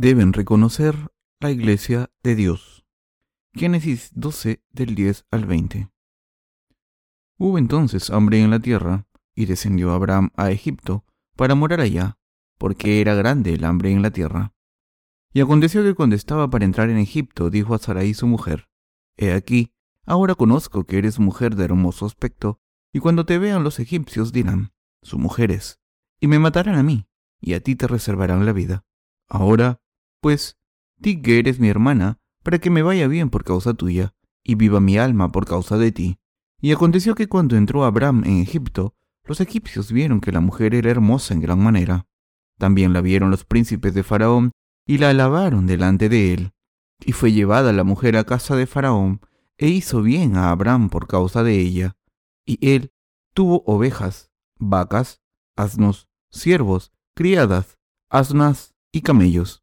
deben reconocer la iglesia de Dios. Génesis 12 del 10 al 20. Hubo entonces hambre en la tierra, y descendió Abraham a Egipto para morar allá, porque era grande el hambre en la tierra. Y aconteció que cuando estaba para entrar en Egipto, dijo a Sarai su mujer, He aquí, ahora conozco que eres mujer de hermoso aspecto, y cuando te vean los egipcios dirán, su mujer es, y me matarán a mí, y a ti te reservarán la vida. Ahora, pues, di que eres mi hermana, para que me vaya bien por causa tuya, y viva mi alma por causa de ti. Y aconteció que cuando entró Abraham en Egipto, los egipcios vieron que la mujer era hermosa en gran manera. También la vieron los príncipes de Faraón, y la alabaron delante de él. Y fue llevada la mujer a casa de Faraón, e hizo bien a Abraham por causa de ella. Y él tuvo ovejas, vacas, asnos, siervos, criadas, asnas y camellos.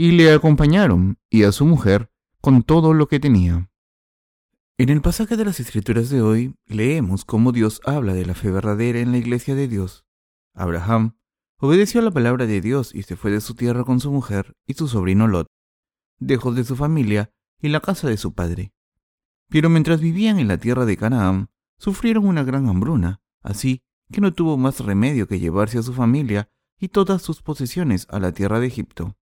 y le acompañaron, y a su mujer, con todo lo que tenía. En el pasaje de las Escrituras de hoy leemos cómo Dios habla de la fe verdadera en la iglesia de Dios. Abraham obedeció a la palabra de Dios y se fue de su tierra con su mujer y su sobrino Lot, dejó de su familia y la casa de su padre. Pero mientras vivían en la tierra de Canaán, sufrieron una gran hambruna, así que no tuvo más remedio que llevarse a su familia y todas sus posesiones a la tierra de Egipto.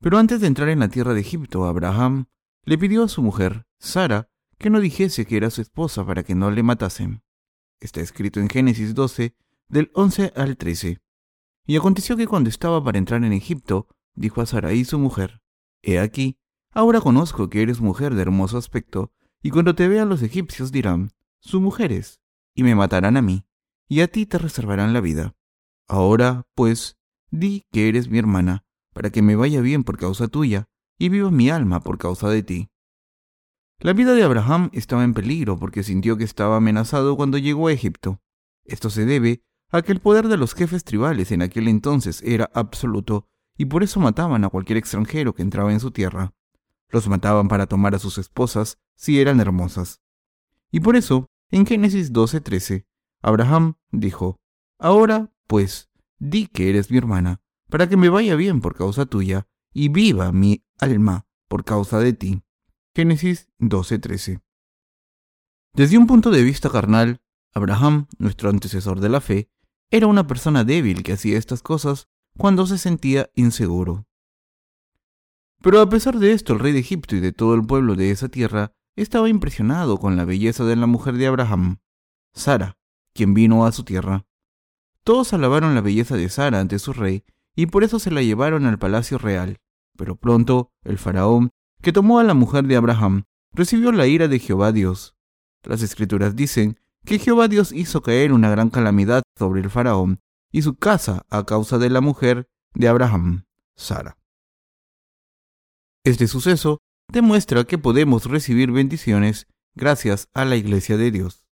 Pero antes de entrar en la tierra de Egipto, Abraham le pidió a su mujer, Sara, que no dijese que era su esposa para que no le matasen. Está escrito en Génesis 12, del 11 al 13. Y aconteció que cuando estaba para entrar en Egipto, dijo a Sarai su mujer, He aquí, ahora conozco que eres mujer de hermoso aspecto, y cuando te vean los egipcios dirán, su mujer es, y me matarán a mí, y a ti te reservarán la vida. Ahora, pues, di que eres mi hermana, para que me vaya bien por causa tuya, y viva mi alma por causa de ti. La vida de Abraham estaba en peligro porque sintió que estaba amenazado cuando llegó a Egipto. Esto se debe a que el poder de los jefes tribales en aquel entonces era absoluto, y por eso mataban a cualquier extranjero que entraba en su tierra. Los mataban para tomar a sus esposas si eran hermosas. Y por eso, en Génesis 12:13, Abraham dijo, Ahora, pues, di que eres mi hermana, para que me vaya bien por causa tuya, y viva mi alma por causa de ti. Génesis 12:13. Desde un punto de vista carnal, Abraham, nuestro antecesor de la fe, era una persona débil que hacía estas cosas cuando se sentía inseguro. Pero a pesar de esto, el rey de Egipto y de todo el pueblo de esa tierra estaba impresionado con la belleza de la mujer de Abraham, Sara, quien vino a su tierra. Todos alabaron la belleza de Sara ante su rey, y por eso se la llevaron al palacio real. Pero pronto el faraón, que tomó a la mujer de Abraham, recibió la ira de Jehová Dios. Las escrituras dicen que Jehová Dios hizo caer una gran calamidad sobre el faraón y su casa a causa de la mujer de Abraham, Sara. Este suceso demuestra que podemos recibir bendiciones gracias a la iglesia de Dios.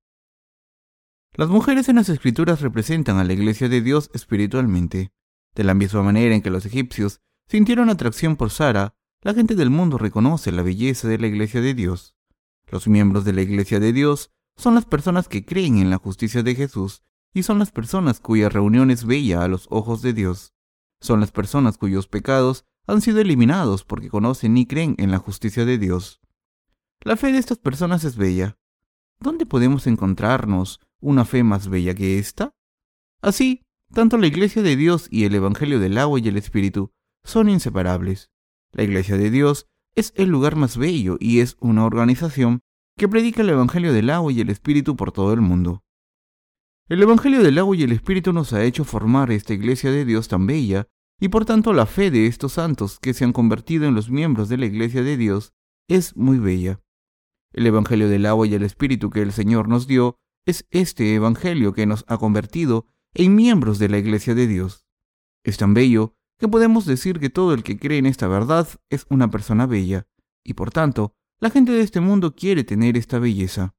Las mujeres en las escrituras representan a la iglesia de Dios espiritualmente. De la misma manera en que los egipcios sintieron atracción por Sara, la gente del mundo reconoce la belleza de la iglesia de Dios. Los miembros de la iglesia de Dios son las personas que creen en la justicia de Jesús y son las personas cuya reunión es bella a los ojos de Dios. Son las personas cuyos pecados han sido eliminados porque conocen y creen en la justicia de Dios. La fe de estas personas es bella. ¿Dónde podemos encontrarnos una fe más bella que esta? Así, tanto la Iglesia de Dios y el Evangelio del agua y el Espíritu son inseparables. La Iglesia de Dios es el lugar más bello y es una organización que predica el Evangelio del agua y el Espíritu por todo el mundo. El Evangelio del agua y el Espíritu nos ha hecho formar esta Iglesia de Dios tan bella, y por tanto la fe de estos santos que se han convertido en los miembros de la Iglesia de Dios es muy bella. El Evangelio del agua y el Espíritu que el Señor nos dio es este Evangelio que nos ha convertido en miembros de la Iglesia de Dios. Es tan bello que podemos decir que todo el que cree en esta verdad es una persona bella, y por tanto, la gente de este mundo quiere tener esta belleza.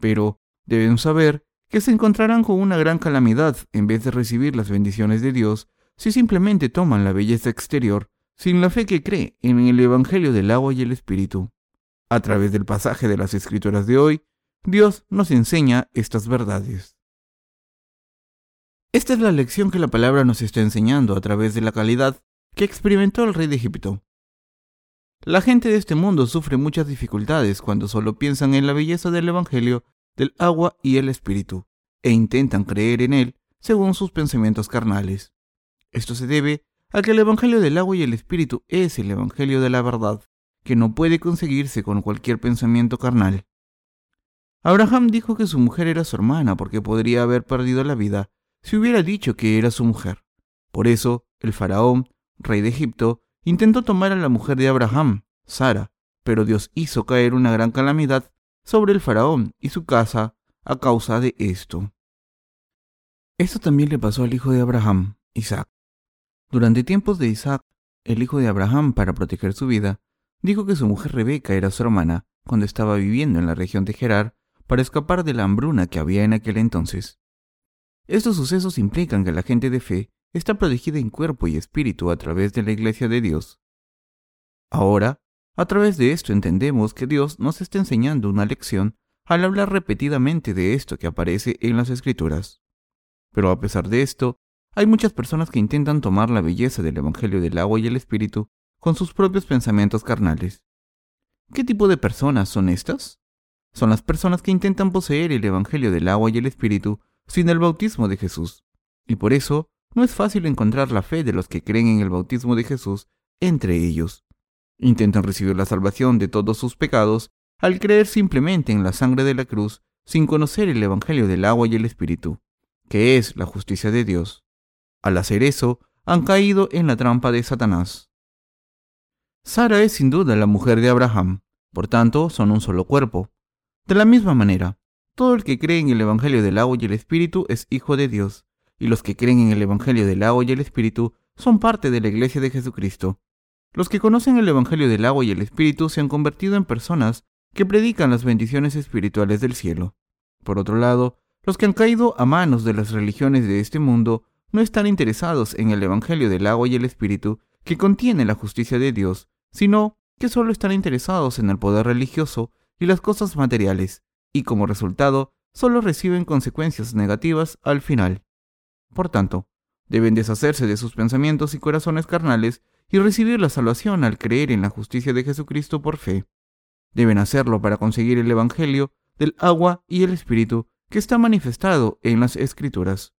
Pero deben saber que se encontrarán con una gran calamidad en vez de recibir las bendiciones de Dios si simplemente toman la belleza exterior sin la fe que cree en el Evangelio del agua y el Espíritu. A través del pasaje de las Escrituras de hoy, Dios nos enseña estas verdades. Esta es la lección que la palabra nos está enseñando a través de la calidad que experimentó el rey de Egipto. La gente de este mundo sufre muchas dificultades cuando solo piensan en la belleza del Evangelio del agua y el Espíritu, e intentan creer en él según sus pensamientos carnales. Esto se debe a que el Evangelio del agua y el Espíritu es el Evangelio de la verdad, que no puede conseguirse con cualquier pensamiento carnal. Abraham dijo que su mujer era su hermana porque podría haber perdido la vida si hubiera dicho que era su mujer. Por eso, el faraón, rey de Egipto, intentó tomar a la mujer de Abraham, Sara, pero Dios hizo caer una gran calamidad sobre el faraón y su casa a causa de esto. Esto también le pasó al hijo de Abraham, Isaac. Durante tiempos de Isaac, el hijo de Abraham, para proteger su vida, dijo que su mujer Rebeca era su hermana cuando estaba viviendo en la región de Gerar para escapar de la hambruna que había en aquel entonces. Estos sucesos implican que la gente de fe está protegida en cuerpo y espíritu a través de la iglesia de Dios. Ahora, a través de esto entendemos que Dios nos está enseñando una lección al hablar repetidamente de esto que aparece en las escrituras. Pero a pesar de esto, hay muchas personas que intentan tomar la belleza del Evangelio del agua y el Espíritu con sus propios pensamientos carnales. ¿Qué tipo de personas son estas? Son las personas que intentan poseer el Evangelio del agua y el Espíritu sin el bautismo de Jesús, y por eso no es fácil encontrar la fe de los que creen en el bautismo de Jesús entre ellos. Intentan recibir la salvación de todos sus pecados al creer simplemente en la sangre de la cruz sin conocer el Evangelio del agua y el Espíritu, que es la justicia de Dios. Al hacer eso, han caído en la trampa de Satanás. Sara es sin duda la mujer de Abraham, por tanto son un solo cuerpo. De la misma manera, todo el que cree en el Evangelio del agua y el Espíritu es hijo de Dios, y los que creen en el Evangelio del agua y el Espíritu son parte de la Iglesia de Jesucristo. Los que conocen el Evangelio del agua y el Espíritu se han convertido en personas que predican las bendiciones espirituales del cielo. Por otro lado, los que han caído a manos de las religiones de este mundo no están interesados en el Evangelio del agua y el Espíritu que contiene la justicia de Dios, sino que solo están interesados en el poder religioso y las cosas materiales, y como resultado solo reciben consecuencias negativas al final. Por tanto, deben deshacerse de sus pensamientos y corazones carnales y recibir la salvación al creer en la justicia de Jesucristo por fe. Deben hacerlo para conseguir el Evangelio del agua y el Espíritu que está manifestado en las Escrituras.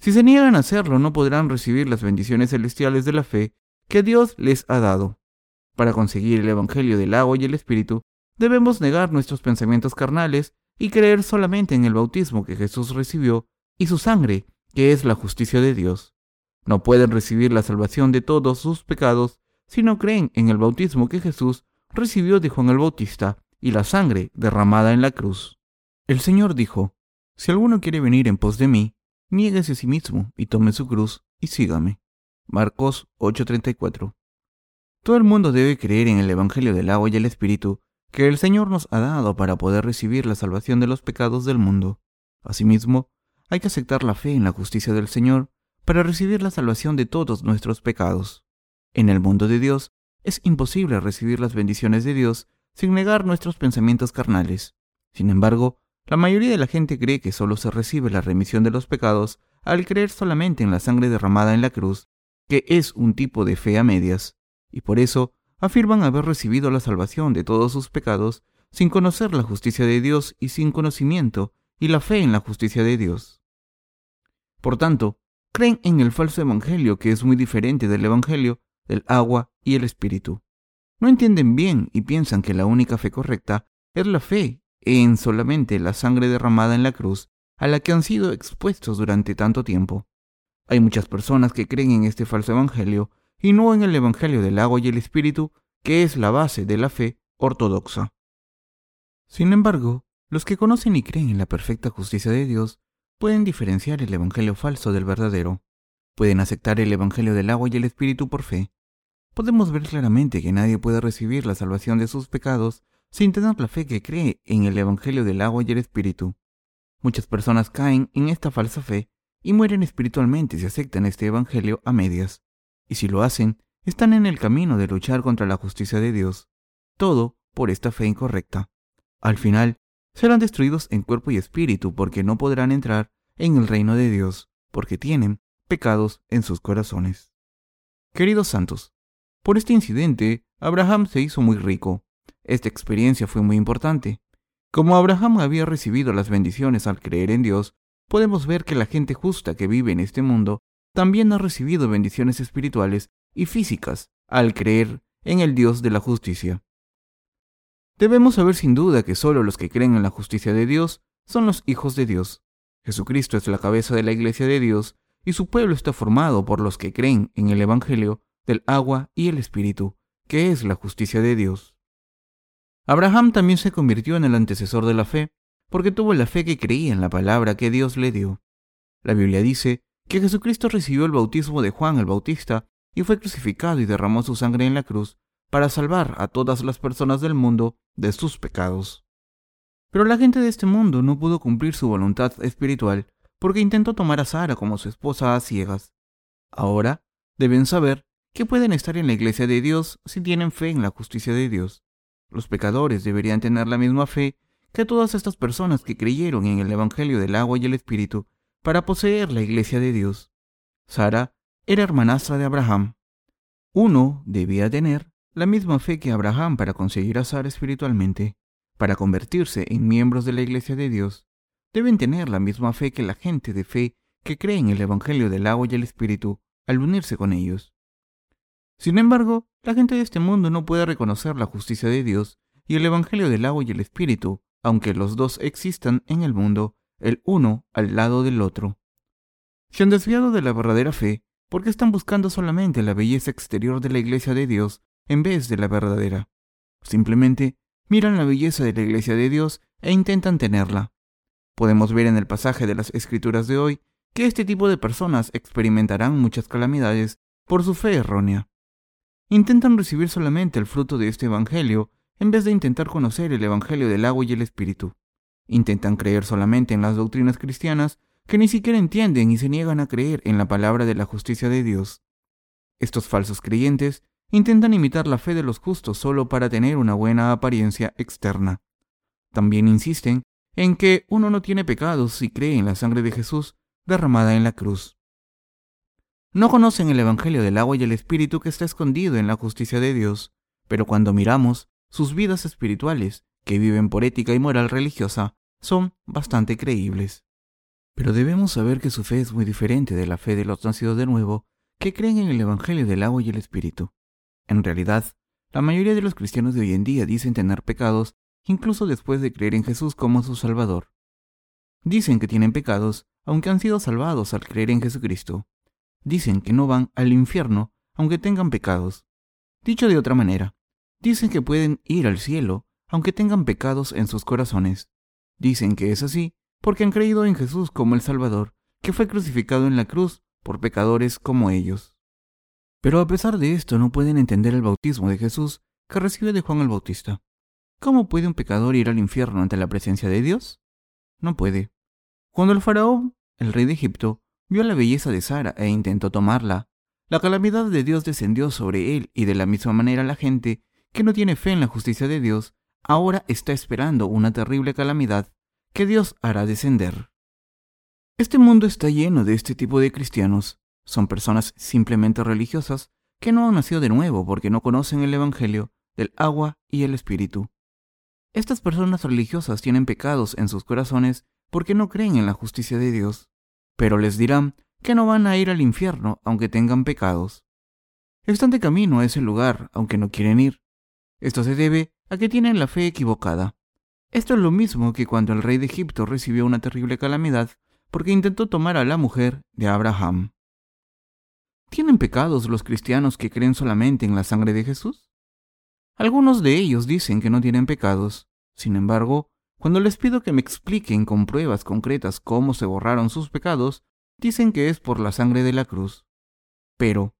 Si se niegan a hacerlo, no podrán recibir las bendiciones celestiales de la fe que Dios les ha dado. Para conseguir el Evangelio del agua y el Espíritu, debemos negar nuestros pensamientos carnales y creer solamente en el bautismo que Jesús recibió y su sangre, que es la justicia de Dios. No pueden recibir la salvación de todos sus pecados si no creen en el bautismo que Jesús recibió de Juan el Bautista y la sangre derramada en la cruz. El Señor dijo, Si alguno quiere venir en pos de mí, niéguese a sí mismo y tome su cruz y sígame. Marcos 8:34. Todo el mundo debe creer en el Evangelio del agua y el Espíritu que el Señor nos ha dado para poder recibir la salvación de los pecados del mundo. Asimismo, hay que aceptar la fe en la justicia del Señor para recibir la salvación de todos nuestros pecados. En el mundo de Dios es imposible recibir las bendiciones de Dios sin negar nuestros pensamientos carnales. Sin embargo, la mayoría de la gente cree que solo se recibe la remisión de los pecados al creer solamente en la sangre derramada en la cruz, que es un tipo de fe a medias, y por eso afirman haber recibido la salvación de todos sus pecados sin conocer la justicia de Dios y sin conocimiento y la fe en la justicia de Dios. Por tanto, creen en el falso evangelio que es muy diferente del evangelio del agua y el espíritu. No entienden bien y piensan que la única fe correcta es la fe en solamente la sangre derramada en la cruz a la que han sido expuestos durante tanto tiempo. Hay muchas personas que creen en este falso evangelio y no en el evangelio del agua y el espíritu, que es la base de la fe ortodoxa. Sin embargo, los que conocen y creen en la perfecta justicia de Dios pueden diferenciar el Evangelio falso del verdadero. pueden aceptar el Evangelio del agua y el Espíritu por fe. Podemos ver claramente que nadie puede recibir la salvación de sus pecados sin tener la fe que cree en el Evangelio del agua y el Espíritu. Muchas personas caen en esta falsa fe y mueren espiritualmente si aceptan este Evangelio a medias. Y si lo hacen, están en el camino de luchar contra la justicia de Dios. Todo por esta fe incorrecta. Al final, serán destruidos en cuerpo y espíritu porque no podrán entrar en el reino de Dios, porque tienen pecados en sus corazones. Queridos santos, por este incidente, Abraham se hizo muy rico. Esta experiencia fue muy importante. Como Abraham había recibido las bendiciones al creer en Dios, podemos ver que la gente justa que vive en este mundo también ha recibido bendiciones espirituales y físicas al creer en el Dios de la justicia. Debemos saber sin duda que solo los que creen en la justicia de Dios son los hijos de Dios. Jesucristo es la cabeza de la iglesia de Dios y su pueblo está formado por los que creen en el Evangelio del agua y el Espíritu, que es la justicia de Dios. Abraham también se convirtió en el antecesor de la fe, porque tuvo la fe que creía en la palabra que Dios le dio. La Biblia dice que Jesucristo recibió el bautismo de Juan el Bautista y fue crucificado y derramó su sangre en la cruz para salvar a todas las personas del mundo de sus pecados. Pero la gente de este mundo no pudo cumplir su voluntad espiritual porque intentó tomar a Sara como su esposa a ciegas. Ahora deben saber que pueden estar en la iglesia de Dios si tienen fe en la justicia de Dios. Los pecadores deberían tener la misma fe que todas estas personas que creyeron en el Evangelio del agua y el Espíritu para poseer la iglesia de Dios. Sara era hermanastra de Abraham. Uno debía tener la misma fe que Abraham para conseguir a Sara espiritualmente, para convertirse en miembros de la iglesia de Dios. Deben tener la misma fe que la gente de fe que cree en el Evangelio del agua y el Espíritu al unirse con ellos. Sin embargo, la gente de este mundo no puede reconocer la justicia de Dios y el Evangelio del agua y el Espíritu, aunque los dos existan en el mundo, el uno al lado del otro. Se han desviado de la verdadera fe porque están buscando solamente la belleza exterior de la iglesia de Dios en vez de la verdadera. Simplemente miran la belleza de la iglesia de Dios e intentan tenerla. Podemos ver en el pasaje de las escrituras de hoy que este tipo de personas experimentarán muchas calamidades por su fe errónea. Intentan recibir solamente el fruto de este Evangelio en vez de intentar conocer el Evangelio del agua y el Espíritu. Intentan creer solamente en las doctrinas cristianas que ni siquiera entienden y se niegan a creer en la palabra de la justicia de Dios. Estos falsos creyentes intentan imitar la fe de los justos solo para tener una buena apariencia externa. También insisten en que uno no tiene pecados si cree en la sangre de Jesús derramada en la cruz. No conocen el Evangelio del agua y el Espíritu que está escondido en la justicia de Dios, pero cuando miramos sus vidas espirituales, que viven por ética y moral religiosa, son bastante creíbles. Pero debemos saber que su fe es muy diferente de la fe de los nacidos de nuevo, que creen en el Evangelio del agua y el Espíritu. En realidad, la mayoría de los cristianos de hoy en día dicen tener pecados incluso después de creer en Jesús como su Salvador. Dicen que tienen pecados, aunque han sido salvados al creer en Jesucristo, dicen que no van al infierno aunque tengan pecados. Dicho de otra manera, dicen que pueden ir al cielo aunque tengan pecados en sus corazones. Dicen que es así porque han creído en Jesús como el Salvador, que fue crucificado en la cruz por pecadores como ellos. Pero a pesar de esto no pueden entender el bautismo de Jesús que recibe de Juan el Bautista. ¿Cómo puede un pecador ir al infierno ante la presencia de Dios? No puede. Cuando el faraón, el rey de Egipto, vio la belleza de Sara e intentó tomarla. La calamidad de Dios descendió sobre él y de la misma manera la gente que no tiene fe en la justicia de Dios ahora está esperando una terrible calamidad que Dios hará descender. Este mundo está lleno de este tipo de cristianos. Son personas simplemente religiosas que no han nacido de nuevo porque no conocen el Evangelio del agua y el Espíritu. Estas personas religiosas tienen pecados en sus corazones porque no creen en la justicia de Dios pero les dirán que no van a ir al infierno aunque tengan pecados. Están de camino a ese lugar aunque no quieren ir. Esto se debe a que tienen la fe equivocada. Esto es lo mismo que cuando el rey de Egipto recibió una terrible calamidad porque intentó tomar a la mujer de Abraham. ¿Tienen pecados los cristianos que creen solamente en la sangre de Jesús? Algunos de ellos dicen que no tienen pecados. Sin embargo, cuando les pido que me expliquen con pruebas concretas cómo se borraron sus pecados, dicen que es por la sangre de la cruz. Pero,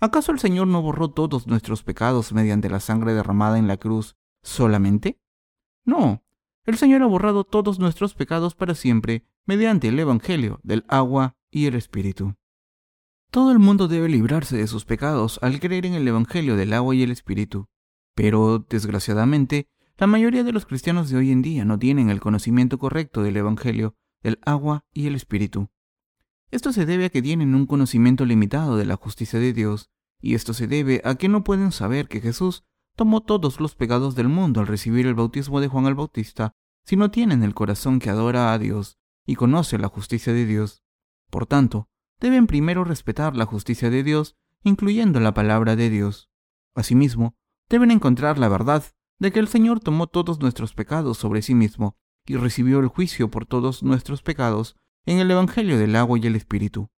¿acaso el Señor no borró todos nuestros pecados mediante la sangre derramada en la cruz solamente? No, el Señor ha borrado todos nuestros pecados para siempre mediante el Evangelio del agua y el Espíritu. Todo el mundo debe librarse de sus pecados al creer en el Evangelio del agua y el Espíritu. Pero, desgraciadamente, la mayoría de los cristianos de hoy en día no tienen el conocimiento correcto del Evangelio del agua y el Espíritu. Esto se debe a que tienen un conocimiento limitado de la justicia de Dios, y esto se debe a que no pueden saber que Jesús tomó todos los pecados del mundo al recibir el bautismo de Juan el Bautista, si no tienen el corazón que adora a Dios y conoce la justicia de Dios. Por tanto, deben primero respetar la justicia de Dios, incluyendo la palabra de Dios. Asimismo, deben encontrar la verdad de que el Señor tomó todos nuestros pecados sobre sí mismo y recibió el juicio por todos nuestros pecados en el Evangelio del agua y el Espíritu.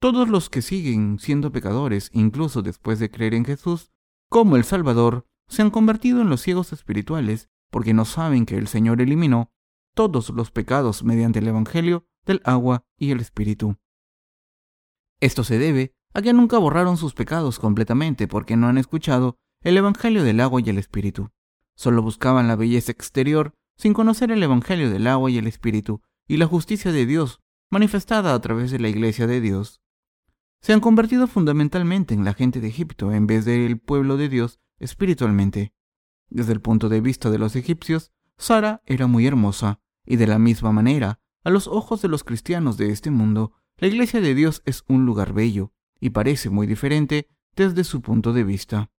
Todos los que siguen siendo pecadores, incluso después de creer en Jesús, como el Salvador, se han convertido en los ciegos espirituales porque no saben que el Señor eliminó todos los pecados mediante el Evangelio del agua y el Espíritu. Esto se debe a que nunca borraron sus pecados completamente porque no han escuchado el Evangelio del agua y el Espíritu. Solo buscaban la belleza exterior sin conocer el Evangelio del agua y el Espíritu y la justicia de Dios manifestada a través de la Iglesia de Dios se han convertido fundamentalmente en la gente de Egipto en vez del pueblo de Dios espiritualmente. Desde el punto de vista de los egipcios, Sara era muy hermosa, y de la misma manera, a los ojos de los cristianos de este mundo, la iglesia de Dios es un lugar bello, y parece muy diferente desde su punto de vista.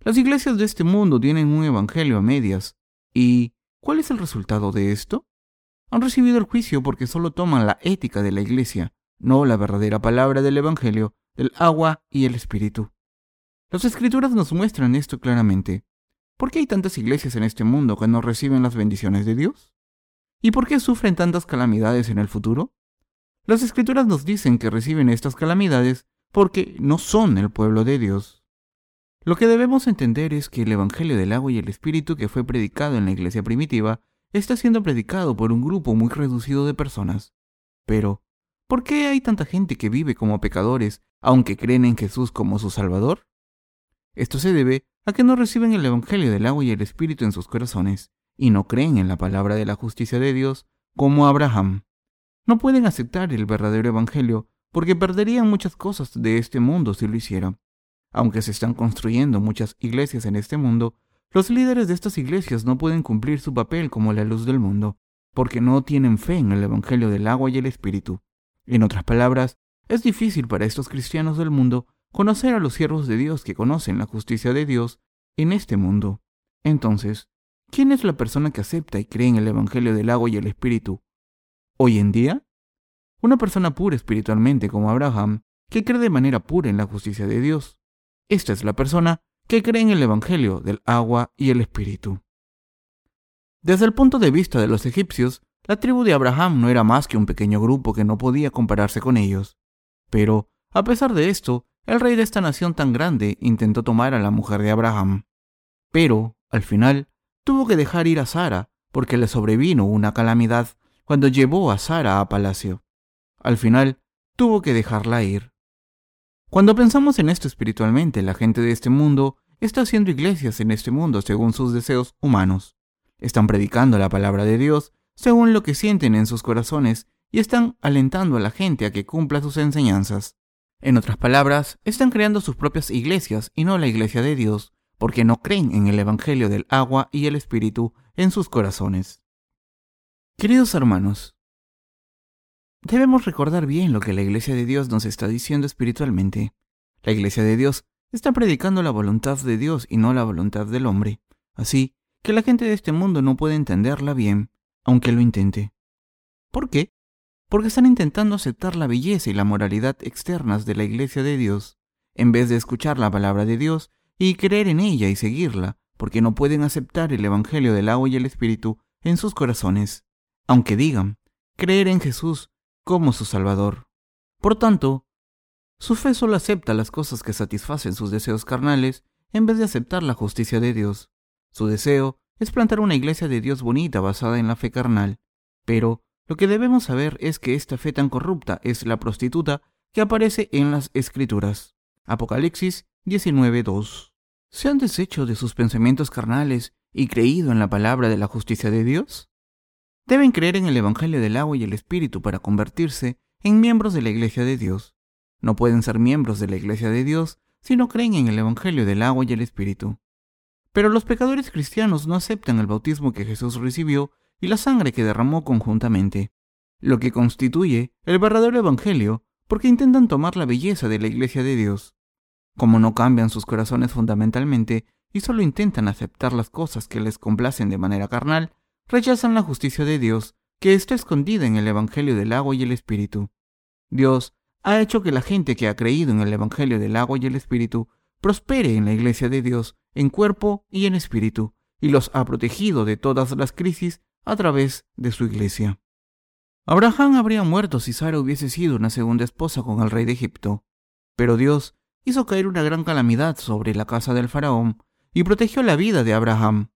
Las iglesias de este mundo tienen un evangelio a medias, y ¿cuál es el resultado de esto? Han recibido el juicio porque solo toman la ética de la iglesia, no la verdadera palabra del Evangelio, del agua y el Espíritu. Las escrituras nos muestran esto claramente. ¿Por qué hay tantas iglesias en este mundo que no reciben las bendiciones de Dios? ¿Y por qué sufren tantas calamidades en el futuro? Las escrituras nos dicen que reciben estas calamidades porque no son el pueblo de Dios. Lo que debemos entender es que el Evangelio del agua y el Espíritu que fue predicado en la iglesia primitiva está siendo predicado por un grupo muy reducido de personas. Pero, ¿Por qué hay tanta gente que vive como pecadores, aunque creen en Jesús como su Salvador? Esto se debe a que no reciben el Evangelio del agua y el Espíritu en sus corazones, y no creen en la palabra de la justicia de Dios como Abraham. No pueden aceptar el verdadero Evangelio porque perderían muchas cosas de este mundo si lo hicieran. Aunque se están construyendo muchas iglesias en este mundo, los líderes de estas iglesias no pueden cumplir su papel como la luz del mundo, porque no tienen fe en el Evangelio del agua y el Espíritu. En otras palabras, es difícil para estos cristianos del mundo conocer a los siervos de Dios que conocen la justicia de Dios en este mundo. Entonces, ¿quién es la persona que acepta y cree en el Evangelio del agua y el Espíritu? ¿Hoy en día? Una persona pura espiritualmente como Abraham, que cree de manera pura en la justicia de Dios. Esta es la persona que cree en el Evangelio del agua y el Espíritu. Desde el punto de vista de los egipcios, la tribu de Abraham no era más que un pequeño grupo que no podía compararse con ellos. Pero, a pesar de esto, el rey de esta nación tan grande intentó tomar a la mujer de Abraham. Pero, al final, tuvo que dejar ir a Sara porque le sobrevino una calamidad cuando llevó a Sara a palacio. Al final, tuvo que dejarla ir. Cuando pensamos en esto espiritualmente, la gente de este mundo está haciendo iglesias en este mundo según sus deseos humanos. Están predicando la palabra de Dios según lo que sienten en sus corazones y están alentando a la gente a que cumpla sus enseñanzas. En otras palabras, están creando sus propias iglesias y no la iglesia de Dios, porque no creen en el Evangelio del agua y el Espíritu en sus corazones. Queridos hermanos, debemos recordar bien lo que la iglesia de Dios nos está diciendo espiritualmente. La iglesia de Dios está predicando la voluntad de Dios y no la voluntad del hombre, así que la gente de este mundo no puede entenderla bien aunque lo intente. ¿Por qué? Porque están intentando aceptar la belleza y la moralidad externas de la Iglesia de Dios, en vez de escuchar la palabra de Dios y creer en ella y seguirla, porque no pueden aceptar el Evangelio del agua y el Espíritu en sus corazones, aunque digan creer en Jesús como su Salvador. Por tanto, su fe solo acepta las cosas que satisfacen sus deseos carnales en vez de aceptar la justicia de Dios. Su deseo es plantar una iglesia de Dios bonita basada en la fe carnal. Pero lo que debemos saber es que esta fe tan corrupta es la prostituta que aparece en las Escrituras. Apocalipsis 19.2. ¿Se han deshecho de sus pensamientos carnales y creído en la palabra de la justicia de Dios? Deben creer en el Evangelio del agua y el Espíritu para convertirse en miembros de la Iglesia de Dios. No pueden ser miembros de la Iglesia de Dios si no creen en el Evangelio del agua y el Espíritu. Pero los pecadores cristianos no aceptan el bautismo que Jesús recibió y la sangre que derramó conjuntamente, lo que constituye el verdadero Evangelio porque intentan tomar la belleza de la Iglesia de Dios. Como no cambian sus corazones fundamentalmente y solo intentan aceptar las cosas que les complacen de manera carnal, rechazan la justicia de Dios que está escondida en el Evangelio del agua y el Espíritu. Dios ha hecho que la gente que ha creído en el Evangelio del agua y el Espíritu prospere en la Iglesia de Dios en cuerpo y en espíritu, y los ha protegido de todas las crisis a través de su Iglesia. Abraham habría muerto si Sara hubiese sido una segunda esposa con el rey de Egipto, pero Dios hizo caer una gran calamidad sobre la casa del faraón y protegió la vida de Abraham.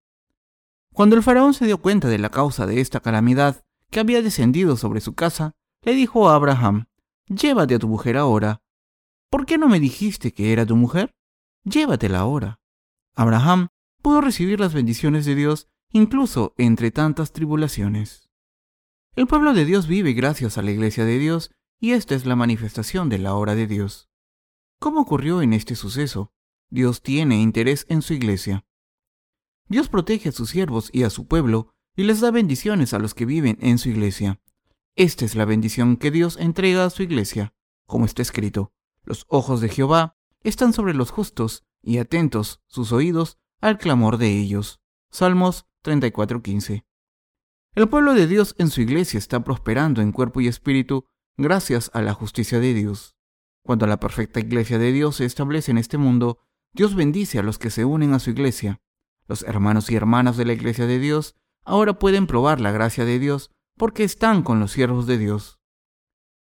Cuando el faraón se dio cuenta de la causa de esta calamidad que había descendido sobre su casa, le dijo a Abraham, Llévate a tu mujer ahora. ¿Por qué no me dijiste que era tu mujer? Llévatela ahora. Abraham pudo recibir las bendiciones de Dios incluso entre tantas tribulaciones. El pueblo de Dios vive gracias a la iglesia de Dios y esta es la manifestación de la obra de Dios. ¿Cómo ocurrió en este suceso? Dios tiene interés en su iglesia. Dios protege a sus siervos y a su pueblo y les da bendiciones a los que viven en su iglesia. Esta es la bendición que Dios entrega a su iglesia, como está escrito. Los ojos de Jehová están sobre los justos y atentos sus oídos al clamor de ellos. Salmos 34:15. El pueblo de Dios en su iglesia está prosperando en cuerpo y espíritu gracias a la justicia de Dios. Cuando la perfecta iglesia de Dios se establece en este mundo, Dios bendice a los que se unen a su iglesia. Los hermanos y hermanas de la iglesia de Dios ahora pueden probar la gracia de Dios porque están con los siervos de Dios.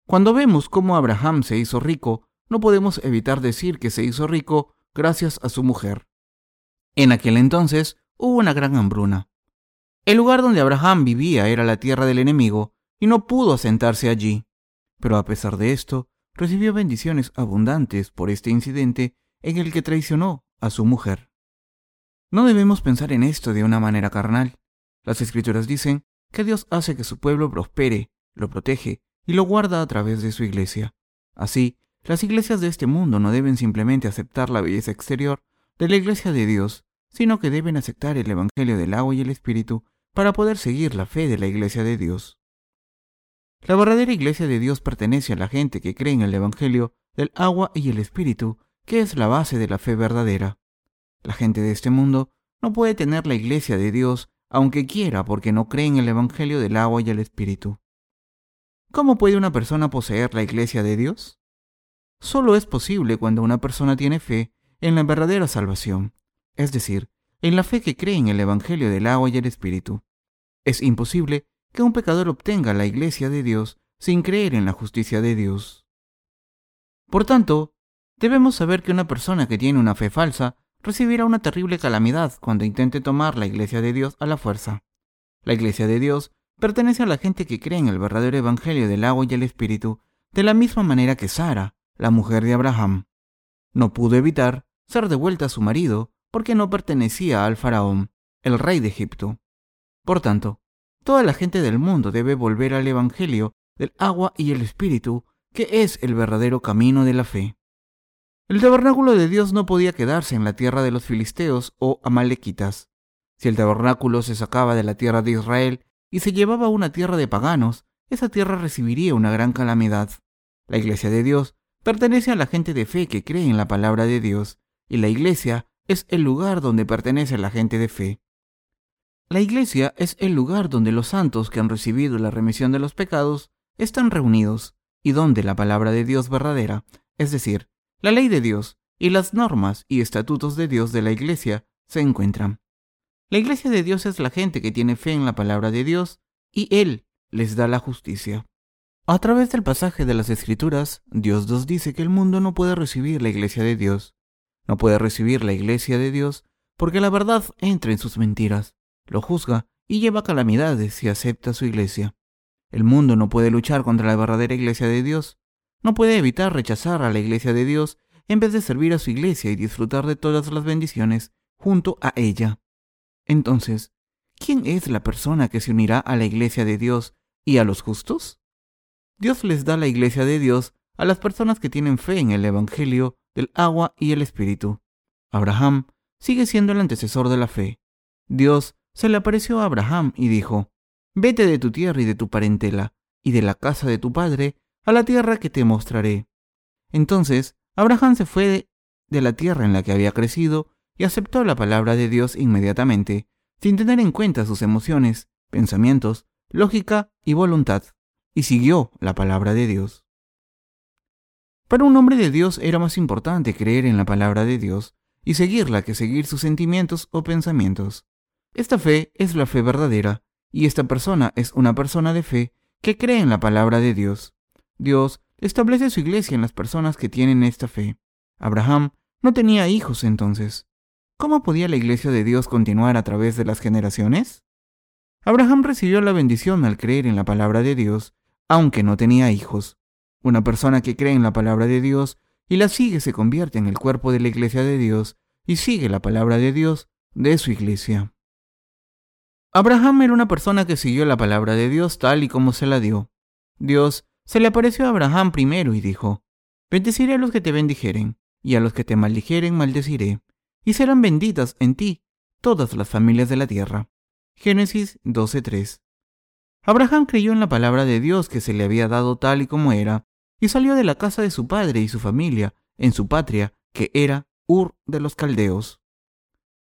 Cuando vemos cómo Abraham se hizo rico, no podemos evitar decir que se hizo rico gracias a su mujer. En aquel entonces hubo una gran hambruna. El lugar donde Abraham vivía era la tierra del enemigo y no pudo asentarse allí. Pero a pesar de esto, recibió bendiciones abundantes por este incidente en el que traicionó a su mujer. No debemos pensar en esto de una manera carnal. Las escrituras dicen que Dios hace que su pueblo prospere, lo protege y lo guarda a través de su iglesia. Así, las iglesias de este mundo no deben simplemente aceptar la belleza exterior de la iglesia de Dios, sino que deben aceptar el Evangelio del agua y el Espíritu para poder seguir la fe de la iglesia de Dios. La verdadera iglesia de Dios pertenece a la gente que cree en el Evangelio del agua y el Espíritu, que es la base de la fe verdadera. La gente de este mundo no puede tener la iglesia de Dios aunque quiera porque no cree en el Evangelio del agua y el Espíritu. ¿Cómo puede una persona poseer la iglesia de Dios? Solo es posible cuando una persona tiene fe en la verdadera salvación, es decir, en la fe que cree en el Evangelio del agua y el Espíritu. Es imposible que un pecador obtenga la iglesia de Dios sin creer en la justicia de Dios. Por tanto, debemos saber que una persona que tiene una fe falsa recibirá una terrible calamidad cuando intente tomar la iglesia de Dios a la fuerza. La iglesia de Dios pertenece a la gente que cree en el verdadero evangelio del agua y el espíritu, de la misma manera que Sara, la mujer de Abraham. No pudo evitar ser devuelta a su marido porque no pertenecía al faraón, el rey de Egipto. Por tanto, toda la gente del mundo debe volver al evangelio del agua y el espíritu, que es el verdadero camino de la fe. El tabernáculo de Dios no podía quedarse en la tierra de los filisteos o amalequitas. Si el tabernáculo se sacaba de la tierra de Israel y se llevaba a una tierra de paganos, esa tierra recibiría una gran calamidad. La iglesia de Dios pertenece a la gente de fe que cree en la palabra de Dios, y la iglesia es el lugar donde pertenece la gente de fe. La iglesia es el lugar donde los santos que han recibido la remisión de los pecados están reunidos y donde la palabra de Dios verdadera, es decir, la ley de Dios y las normas y estatutos de Dios de la Iglesia se encuentran. La Iglesia de Dios es la gente que tiene fe en la palabra de Dios y Él les da la justicia. A través del pasaje de las Escrituras, Dios nos dice que el mundo no puede recibir la Iglesia de Dios. No puede recibir la Iglesia de Dios porque la verdad entra en sus mentiras, lo juzga y lleva calamidades si acepta su Iglesia. El mundo no puede luchar contra la verdadera Iglesia de Dios no puede evitar rechazar a la iglesia de Dios en vez de servir a su iglesia y disfrutar de todas las bendiciones junto a ella. Entonces, ¿quién es la persona que se unirá a la iglesia de Dios y a los justos? Dios les da la iglesia de Dios a las personas que tienen fe en el Evangelio del agua y el Espíritu. Abraham sigue siendo el antecesor de la fe. Dios se le apareció a Abraham y dijo, Vete de tu tierra y de tu parentela, y de la casa de tu padre, a la tierra que te mostraré. Entonces Abraham se fue de la tierra en la que había crecido y aceptó la palabra de Dios inmediatamente, sin tener en cuenta sus emociones, pensamientos, lógica y voluntad, y siguió la palabra de Dios. Para un hombre de Dios era más importante creer en la palabra de Dios y seguirla que seguir sus sentimientos o pensamientos. Esta fe es la fe verdadera, y esta persona es una persona de fe que cree en la palabra de Dios. Dios establece su iglesia en las personas que tienen esta fe. Abraham no tenía hijos entonces. ¿Cómo podía la iglesia de Dios continuar a través de las generaciones? Abraham recibió la bendición al creer en la palabra de Dios, aunque no tenía hijos. Una persona que cree en la palabra de Dios y la sigue se convierte en el cuerpo de la iglesia de Dios y sigue la palabra de Dios de su iglesia. Abraham era una persona que siguió la palabra de Dios tal y como se la dio. Dios se le apareció a Abraham primero y dijo, Bendeciré a los que te bendijeren, y a los que te maldijeren maldeciré, y serán benditas en ti todas las familias de la tierra. Génesis 12:3 Abraham creyó en la palabra de Dios que se le había dado tal y como era, y salió de la casa de su padre y su familia, en su patria, que era Ur de los Caldeos.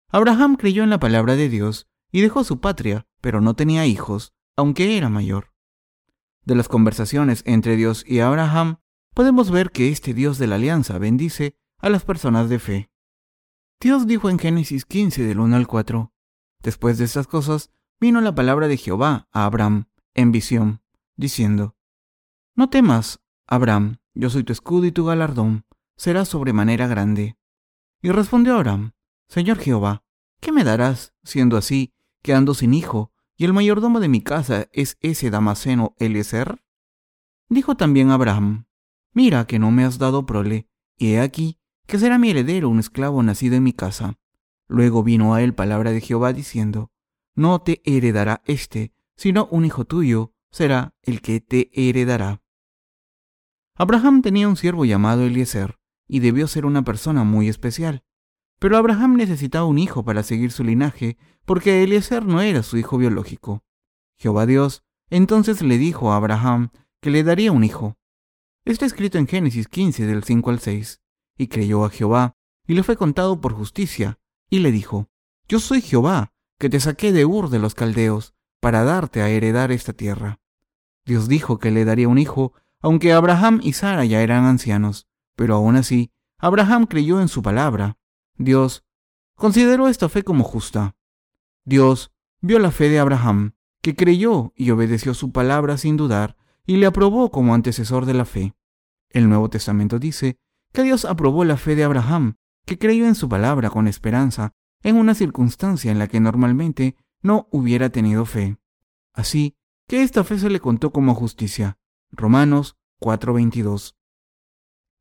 Abraham creyó en la palabra de Dios y dejó su patria, pero no tenía hijos, aunque era mayor. De las conversaciones entre Dios y Abraham, podemos ver que este Dios de la alianza bendice a las personas de fe. Dios dijo en Génesis 15 del 1 al 4, Después de estas cosas, vino la palabra de Jehová a Abraham en visión, diciendo, No temas, Abraham, yo soy tu escudo y tu galardón, será sobremanera grande. Y respondió Abraham, Señor Jehová, ¿qué me darás, siendo así, que ando sin hijo, y el mayordomo de mi casa es ese Damaseno Eliezer? Dijo también Abraham, Mira que no me has dado prole, y he aquí que será mi heredero un esclavo nacido en mi casa. Luego vino a él palabra de Jehová diciendo, No te heredará éste, sino un hijo tuyo será el que te heredará. Abraham tenía un siervo llamado Eliezer, y debió ser una persona muy especial. Pero Abraham necesitaba un hijo para seguir su linaje, porque Eliezer no era su hijo biológico. Jehová Dios entonces le dijo a Abraham que le daría un hijo. Está escrito en Génesis 15 del 5 al 6. Y creyó a Jehová, y le fue contado por justicia, y le dijo, Yo soy Jehová, que te saqué de Ur de los Caldeos, para darte a heredar esta tierra. Dios dijo que le daría un hijo, aunque Abraham y Sara ya eran ancianos, pero aún así, Abraham creyó en su palabra. Dios consideró esta fe como justa. Dios vio la fe de Abraham, que creyó y obedeció su palabra sin dudar, y le aprobó como antecesor de la fe. El Nuevo Testamento dice que Dios aprobó la fe de Abraham, que creyó en su palabra con esperanza, en una circunstancia en la que normalmente no hubiera tenido fe. Así que esta fe se le contó como justicia. Romanos 4:22.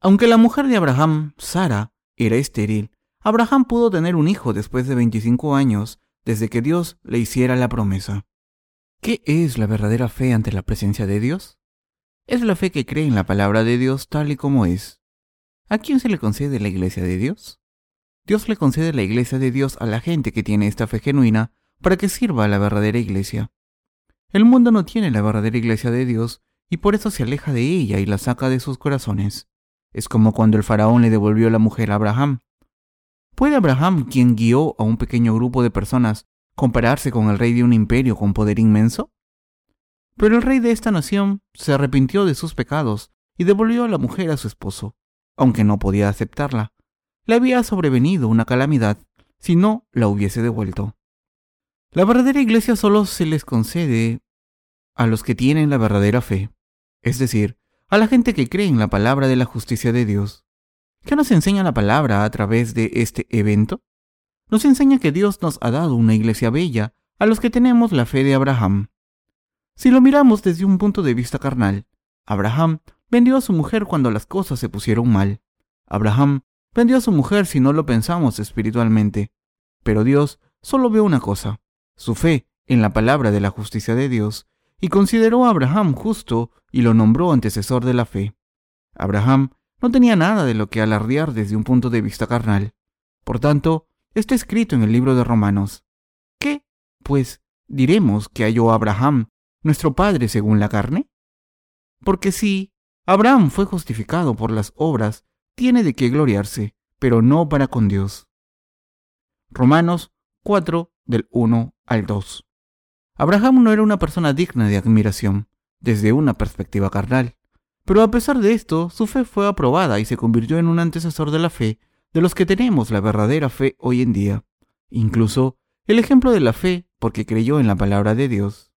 Aunque la mujer de Abraham, Sara, era estéril, Abraham pudo tener un hijo después de 25 años desde que Dios le hiciera la promesa. ¿Qué es la verdadera fe ante la presencia de Dios? Es la fe que cree en la palabra de Dios tal y como es. ¿A quién se le concede la iglesia de Dios? Dios le concede la iglesia de Dios a la gente que tiene esta fe genuina para que sirva a la verdadera iglesia. El mundo no tiene la verdadera iglesia de Dios y por eso se aleja de ella y la saca de sus corazones. Es como cuando el faraón le devolvió la mujer a Abraham. ¿Puede Abraham, quien guió a un pequeño grupo de personas, compararse con el rey de un imperio con poder inmenso? Pero el rey de esta nación se arrepintió de sus pecados y devolvió a la mujer a su esposo, aunque no podía aceptarla. Le había sobrevenido una calamidad si no la hubiese devuelto. La verdadera iglesia solo se les concede a los que tienen la verdadera fe, es decir, a la gente que cree en la palabra de la justicia de Dios. ¿Qué nos enseña la palabra a través de este evento? Nos enseña que Dios nos ha dado una iglesia bella a los que tenemos la fe de Abraham. Si lo miramos desde un punto de vista carnal, Abraham vendió a su mujer cuando las cosas se pusieron mal. Abraham vendió a su mujer si no lo pensamos espiritualmente. Pero Dios solo ve una cosa, su fe en la palabra de la justicia de Dios, y consideró a Abraham justo y lo nombró antecesor de la fe. Abraham no tenía nada de lo que alardear desde un punto de vista carnal. Por tanto, está escrito en el libro de Romanos. ¿Qué, pues, diremos que halló Abraham, nuestro padre según la carne? Porque si Abraham fue justificado por las obras, tiene de qué gloriarse, pero no para con Dios. Romanos 4 del 1 al 2. Abraham no era una persona digna de admiración desde una perspectiva carnal, pero a pesar de esto, su fe fue aprobada y se convirtió en un antecesor de la fe de los que tenemos la verdadera fe hoy en día, incluso el ejemplo de la fe porque creyó en la palabra de Dios.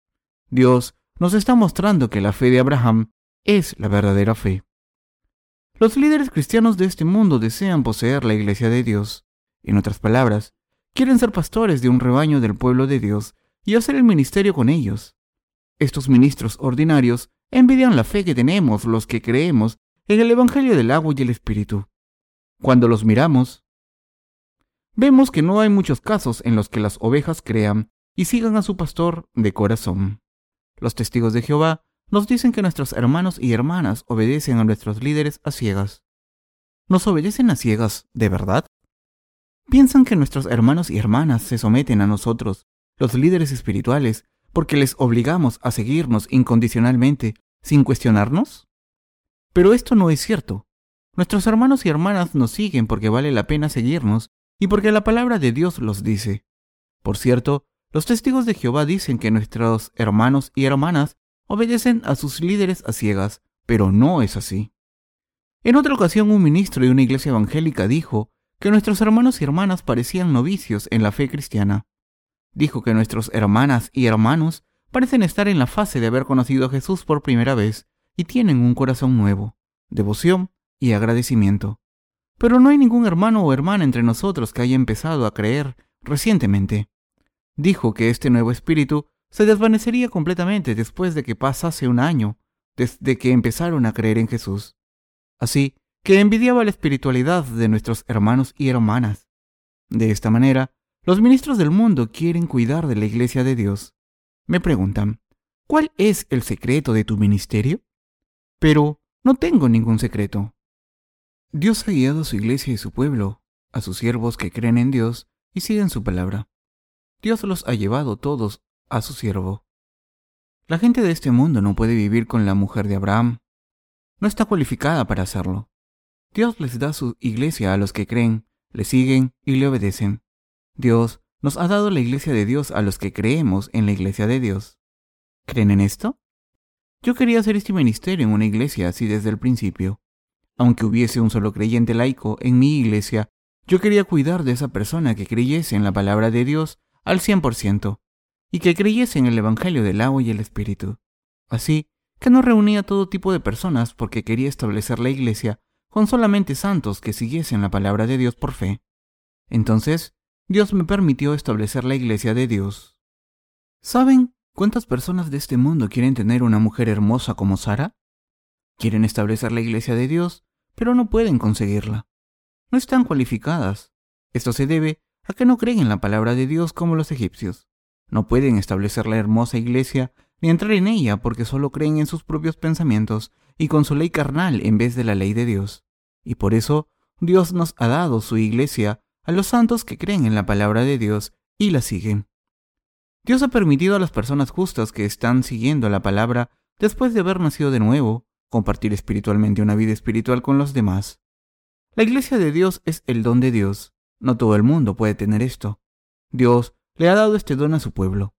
Dios nos está mostrando que la fe de Abraham es la verdadera fe. Los líderes cristianos de este mundo desean poseer la iglesia de Dios. En otras palabras, quieren ser pastores de un rebaño del pueblo de Dios y hacer el ministerio con ellos. Estos ministros ordinarios envidian la fe que tenemos los que creemos en el Evangelio del agua y el Espíritu. Cuando los miramos, vemos que no hay muchos casos en los que las ovejas crean y sigan a su pastor de corazón. Los testigos de Jehová nos dicen que nuestros hermanos y hermanas obedecen a nuestros líderes a ciegas. ¿Nos obedecen a ciegas de verdad? ¿Piensan que nuestros hermanos y hermanas se someten a nosotros, los líderes espirituales, porque les obligamos a seguirnos incondicionalmente, sin cuestionarnos? Pero esto no es cierto. Nuestros hermanos y hermanas nos siguen porque vale la pena seguirnos y porque la palabra de Dios los dice. Por cierto, los testigos de Jehová dicen que nuestros hermanos y hermanas obedecen a sus líderes a ciegas, pero no es así. En otra ocasión un ministro de una iglesia evangélica dijo que nuestros hermanos y hermanas parecían novicios en la fe cristiana. Dijo que nuestros hermanas y hermanos parecen estar en la fase de haber conocido a Jesús por primera vez y tienen un corazón nuevo, devoción y agradecimiento. Pero no hay ningún hermano o hermana entre nosotros que haya empezado a creer recientemente. Dijo que este nuevo espíritu se desvanecería completamente después de que pasase un año desde que empezaron a creer en Jesús. Así que envidiaba la espiritualidad de nuestros hermanos y hermanas. De esta manera, los ministros del mundo quieren cuidar de la iglesia de Dios. Me preguntan, ¿cuál es el secreto de tu ministerio? Pero no tengo ningún secreto. Dios ha guiado a su iglesia y su pueblo, a sus siervos que creen en Dios y siguen su palabra. Dios los ha llevado todos a su siervo. La gente de este mundo no puede vivir con la mujer de Abraham. No está cualificada para hacerlo. Dios les da su iglesia a los que creen, le siguen y le obedecen. Dios nos ha dado la iglesia de Dios a los que creemos en la iglesia de Dios. ¿Creen en esto? Yo quería hacer este ministerio en una iglesia así desde el principio. Aunque hubiese un solo creyente laico en mi iglesia, yo quería cuidar de esa persona que creyese en la palabra de Dios al cien por ciento y que creyese en el Evangelio del agua y el Espíritu. Así que no reunía todo tipo de personas porque quería establecer la iglesia con solamente santos que siguiesen la palabra de Dios por fe. Entonces, Dios me permitió establecer la iglesia de Dios. ¿Saben cuántas personas de este mundo quieren tener una mujer hermosa como Sara? Quieren establecer la iglesia de Dios, pero no pueden conseguirla. No están cualificadas. Esto se debe a que no creen en la palabra de Dios como los egipcios. No pueden establecer la hermosa iglesia ni entrar en ella porque solo creen en sus propios pensamientos y con su ley carnal en vez de la ley de Dios. Y por eso Dios nos ha dado su iglesia a los santos que creen en la palabra de Dios y la siguen. Dios ha permitido a las personas justas que están siguiendo la palabra después de haber nacido de nuevo, compartir espiritualmente una vida espiritual con los demás. La iglesia de Dios es el don de Dios. No todo el mundo puede tener esto. Dios le ha dado este don a su pueblo.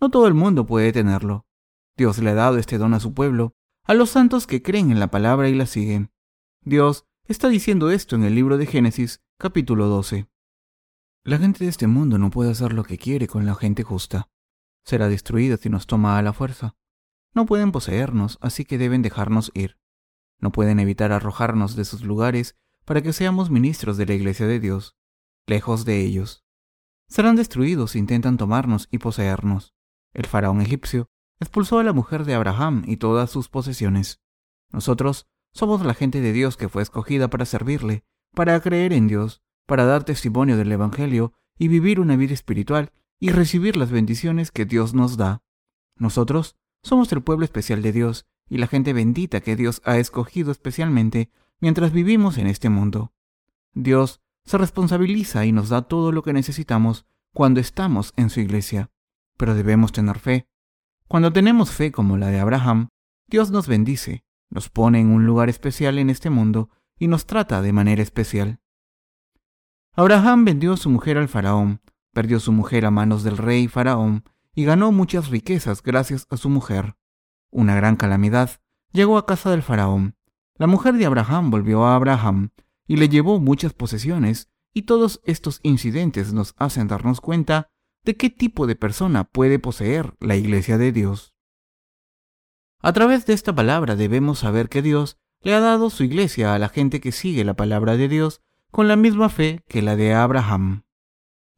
No todo el mundo puede tenerlo. Dios le ha dado este don a su pueblo, a los santos que creen en la palabra y la siguen. Dios está diciendo esto en el libro de Génesis, capítulo 12. La gente de este mundo no puede hacer lo que quiere con la gente justa. Será destruida si nos toma a la fuerza. No pueden poseernos, así que deben dejarnos ir. No pueden evitar arrojarnos de sus lugares para que seamos ministros de la iglesia de Dios, lejos de ellos serán destruidos si intentan tomarnos y poseernos. El faraón egipcio expulsó a la mujer de Abraham y todas sus posesiones. Nosotros somos la gente de Dios que fue escogida para servirle, para creer en Dios, para dar testimonio del Evangelio y vivir una vida espiritual y recibir las bendiciones que Dios nos da. Nosotros somos el pueblo especial de Dios y la gente bendita que Dios ha escogido especialmente mientras vivimos en este mundo. Dios se responsabiliza y nos da todo lo que necesitamos cuando estamos en su iglesia, pero debemos tener fe. Cuando tenemos fe como la de Abraham, Dios nos bendice, nos pone en un lugar especial en este mundo y nos trata de manera especial. Abraham vendió a su mujer al faraón, perdió su mujer a manos del rey faraón y ganó muchas riquezas gracias a su mujer. Una gran calamidad llegó a casa del faraón. La mujer de Abraham volvió a Abraham y le llevó muchas posesiones, y todos estos incidentes nos hacen darnos cuenta de qué tipo de persona puede poseer la iglesia de Dios. A través de esta palabra debemos saber que Dios le ha dado su iglesia a la gente que sigue la palabra de Dios con la misma fe que la de Abraham.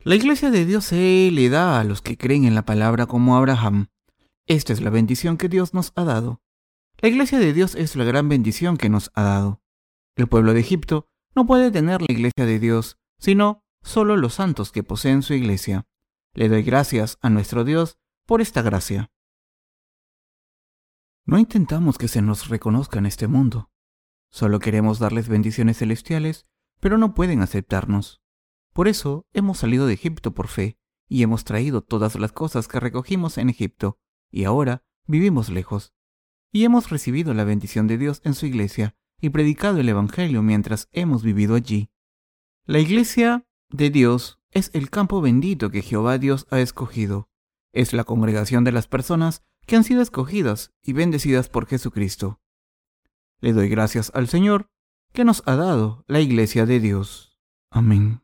La iglesia de Dios se le da a los que creen en la palabra como Abraham, esta es la bendición que Dios nos ha dado. La iglesia de Dios es la gran bendición que nos ha dado. El pueblo de Egipto no puede tener la iglesia de Dios, sino solo los santos que poseen su iglesia. Le doy gracias a nuestro Dios por esta gracia. No intentamos que se nos reconozca en este mundo. Solo queremos darles bendiciones celestiales, pero no pueden aceptarnos. Por eso hemos salido de Egipto por fe y hemos traído todas las cosas que recogimos en Egipto y ahora vivimos lejos. Y hemos recibido la bendición de Dios en su iglesia y predicado el Evangelio mientras hemos vivido allí. La iglesia de Dios es el campo bendito que Jehová Dios ha escogido. Es la congregación de las personas que han sido escogidas y bendecidas por Jesucristo. Le doy gracias al Señor que nos ha dado la iglesia de Dios. Amén.